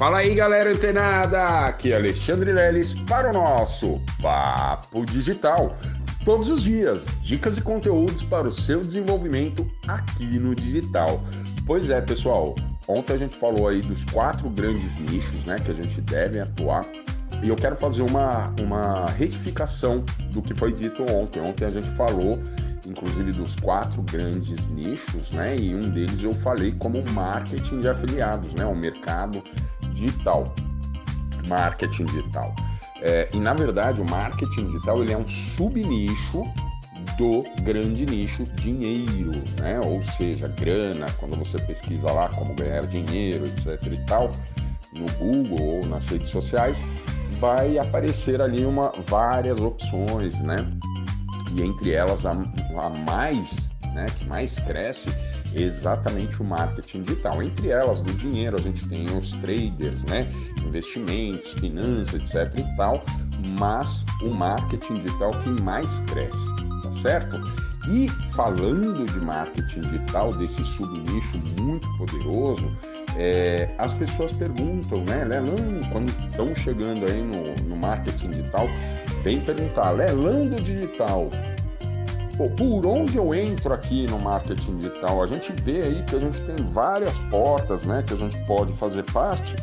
Fala aí, galera antenada! Aqui é Alexandre Leles para o nosso Papo Digital. Todos os dias, dicas e conteúdos para o seu desenvolvimento aqui no digital. Pois é, pessoal, ontem a gente falou aí dos quatro grandes nichos né, que a gente deve atuar. E eu quero fazer uma, uma retificação do que foi dito ontem. Ontem a gente falou inclusive dos quatro grandes nichos, né? E um deles eu falei como marketing de afiliados, né? O mercado digital, marketing digital. É, e na verdade o marketing digital ele é um subnicho do grande nicho dinheiro, né? Ou seja, grana, quando você pesquisa lá como ganhar dinheiro, etc e tal, no Google ou nas redes sociais, vai aparecer ali uma várias opções, né? E entre elas a, a mais, né, que mais cresce exatamente o marketing digital. Entre elas, do dinheiro, a gente tem os traders, né? Investimentos, finanças, etc e tal, mas o marketing digital que mais cresce, tá certo? E falando de marketing digital, desse subnicho muito poderoso, é, as pessoas perguntam, né, Lelan, quando estão chegando aí no, no marketing digital, vem perguntar, Lelan do digital, por onde eu entro aqui no marketing digital? A gente vê aí que a gente tem várias portas, né, que a gente pode fazer parte,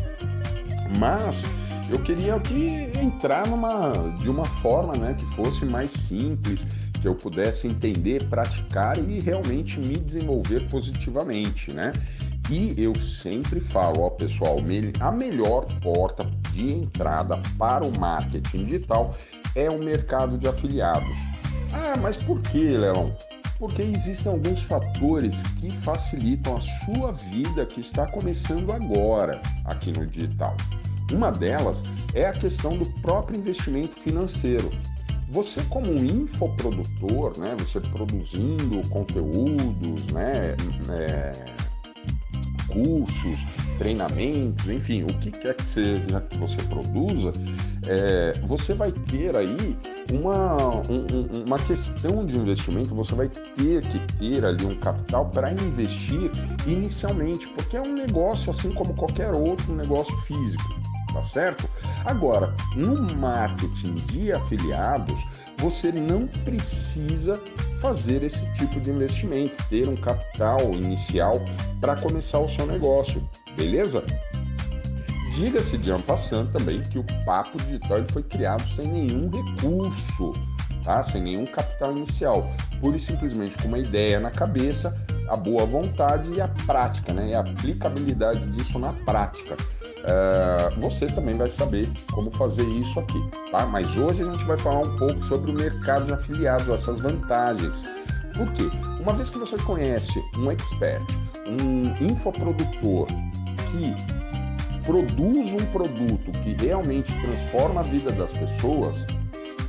mas eu queria que entrar numa de uma forma, né, que fosse mais simples, que eu pudesse entender, praticar e realmente me desenvolver positivamente, né? E eu sempre falo, ó, pessoal, a melhor porta de entrada para o marketing digital é o mercado de afiliados. Ah, mas por que, Leão? Porque existem alguns fatores que facilitam a sua vida que está começando agora aqui no digital. Uma delas é a questão do próprio investimento financeiro. Você como um infoprodutor, né, você produzindo conteúdos, né, é, cursos, treinamentos, enfim, o que quer que seja que você produza, é, você vai ter aí uma, um, uma questão de investimento, você vai ter que ter ali um capital para investir inicialmente, porque é um negócio assim como qualquer outro negócio físico, tá certo? Agora, no marketing de afiliados, você não precisa fazer esse tipo de investimento, ter um capital inicial para começar o seu negócio, beleza? Diga-se de passant também que o Papo Digital foi criado sem nenhum recurso, tá? sem nenhum capital inicial, pura e simplesmente com uma ideia na cabeça, a boa vontade e a prática, né? e a aplicabilidade disso na prática. Uh, você também vai saber como fazer isso aqui, tá? Mas hoje a gente vai falar um pouco sobre o mercado de afiliados, essas vantagens. Por quê? Uma vez que você conhece um expert, um infoprodutor que produz um produto que realmente transforma a vida das pessoas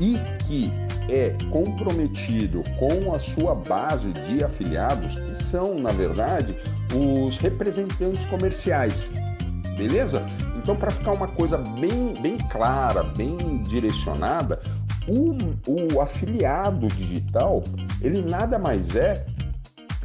e que é comprometido com a sua base de afiliados, que são, na verdade, os representantes comerciais beleza? Então, para ficar uma coisa bem, bem clara, bem direcionada, o, o afiliado digital, ele nada mais é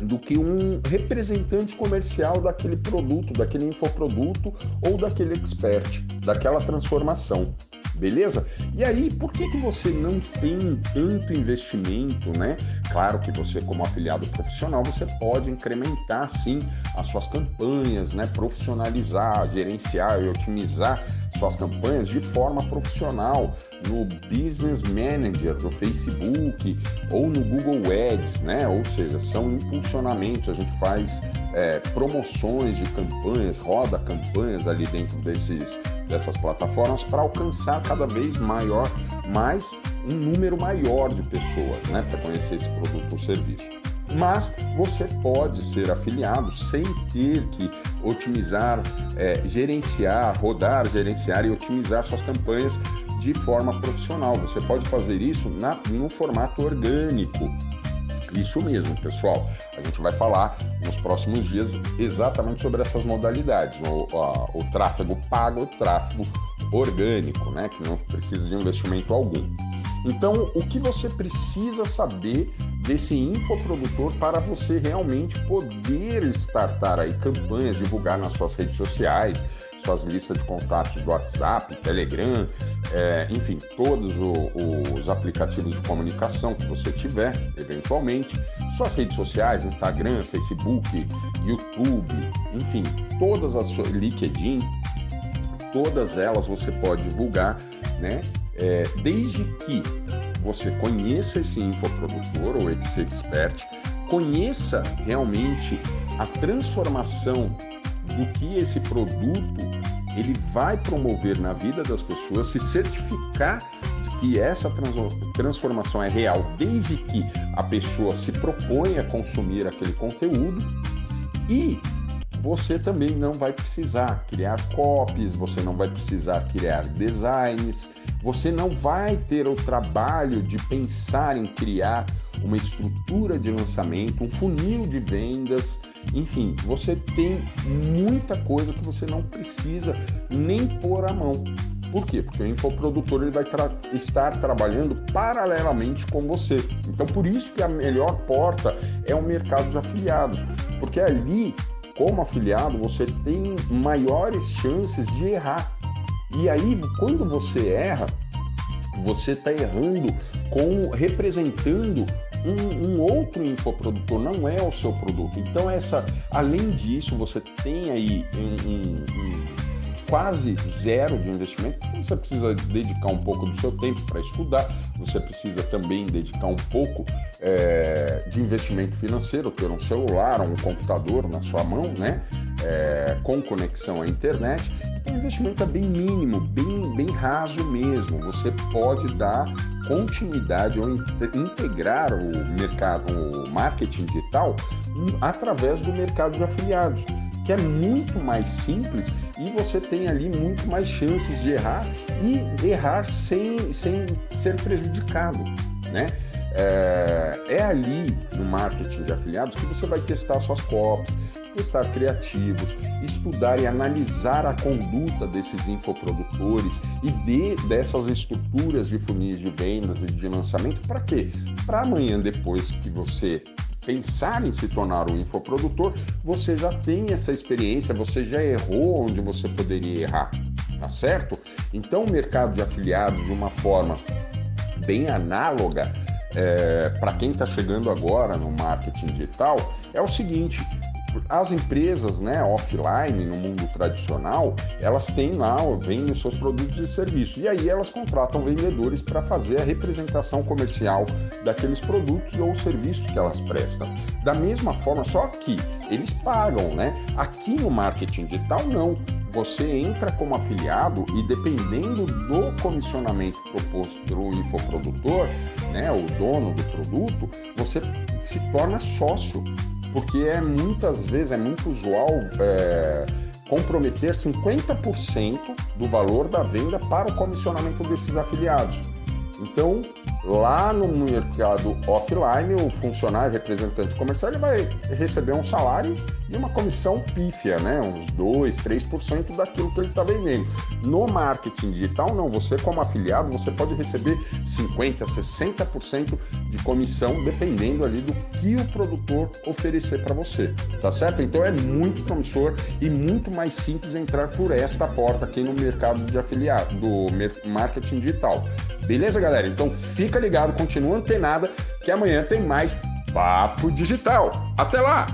do que um representante comercial daquele produto, daquele infoproduto ou daquele expert, daquela transformação beleza? E aí, por que, que você não tem tanto investimento, né? Claro que você, como afiliado profissional, você pode incrementar sim as suas campanhas, né? Profissionalizar, gerenciar e otimizar suas campanhas de forma profissional no Business Manager do Facebook ou no Google Ads, né? Ou seja, são impulsionamentos, a gente faz é, promoções de campanhas, roda campanhas ali dentro desses dessas plataformas para alcançar cada vez maior, mais um número maior de pessoas, né, para conhecer esse produto ou serviço. Mas você pode ser afiliado sem ter que otimizar, é, gerenciar, rodar, gerenciar e otimizar suas campanhas de forma profissional. Você pode fazer isso na, no formato orgânico, isso mesmo, pessoal. A gente vai falar nos próximos dias exatamente sobre essas modalidades: o, o tráfego pago, o tráfego orgânico, né? Que não precisa de investimento algum. Então, o que você precisa saber desse infoprodutor para você realmente poder startar aí campanhas, divulgar nas suas redes sociais, suas listas de contatos do WhatsApp, Telegram, é, enfim, todos o, os aplicativos de comunicação que você tiver, eventualmente, suas redes sociais, Instagram, Facebook, YouTube, enfim, todas as suas LinkedIn, todas elas você pode divulgar, né? É, desde que você conheça esse infoprodutor ou esse expert, conheça realmente a transformação do que esse produto ele vai promover na vida das pessoas, se certificar de que essa transformação é real, desde que a pessoa se propõe a consumir aquele conteúdo e você também não vai precisar criar copies, você não vai precisar criar designs, você não vai ter o trabalho de pensar em criar uma estrutura de lançamento, um funil de vendas, enfim, você tem muita coisa que você não precisa nem pôr a mão. Por quê? Porque o infoprodutor ele vai tra estar trabalhando paralelamente com você. Então, por isso que a melhor porta é o mercado de afiliados, porque ali como afiliado, você tem maiores chances de errar. E aí, quando você erra, você está errando com representando um, um, outro infoprodutor, não é o seu produto. Então, essa, além disso, você tem aí um, um, quase zero de investimento. Você precisa dedicar um pouco do seu tempo para estudar, você precisa também dedicar um pouco é, de investimento financeiro, ter um celular, um computador na sua mão, né? É, com conexão à internet. O investimento é bem mínimo, bem, bem raso mesmo. Você pode dar continuidade ou integrar o mercado, o marketing digital através do mercado de afiliados que é muito mais simples e você tem ali muito mais chances de errar e errar sem, sem ser prejudicado, né? É, é, ali no marketing de afiliados que você vai testar suas copies, testar criativos, estudar e analisar a conduta desses infoprodutores e de, dessas estruturas de funis de vendas e de lançamento. Para quê? Para amanhã, depois que você pensar em se tornar um infoprodutor, você já tem essa experiência, você já errou onde você poderia errar, tá certo? Então, o mercado de afiliados, de uma forma bem análoga, é, para quem está chegando agora no marketing digital, é o seguinte: as empresas né, offline, no mundo tradicional, elas têm lá, vendem seus produtos e serviços. E aí elas contratam vendedores para fazer a representação comercial daqueles produtos ou serviços que elas prestam. Da mesma forma, só que eles pagam, né? Aqui no marketing digital, não. Você entra como afiliado e dependendo do comissionamento proposto pelo infoprodutor, né, o dono do produto, você se torna sócio porque é muitas vezes é muito usual é, comprometer 50% do valor da venda para o comissionamento desses afiliados. Então, Lá no mercado offline, o funcionário representante comercial ele vai receber um salário e uma comissão pífia, né? uns 2, 3% daquilo que ele está vendendo. No marketing digital, não. Você, como afiliado, você pode receber 50%, 60% de comissão, dependendo ali do que o produtor oferecer para você. Tá certo? Então é muito promissor e muito mais simples entrar por esta porta aqui no mercado de afiliado, do marketing digital. Beleza, galera? Então fica ligado, continua antenada, que amanhã tem mais Papo Digital. Até lá!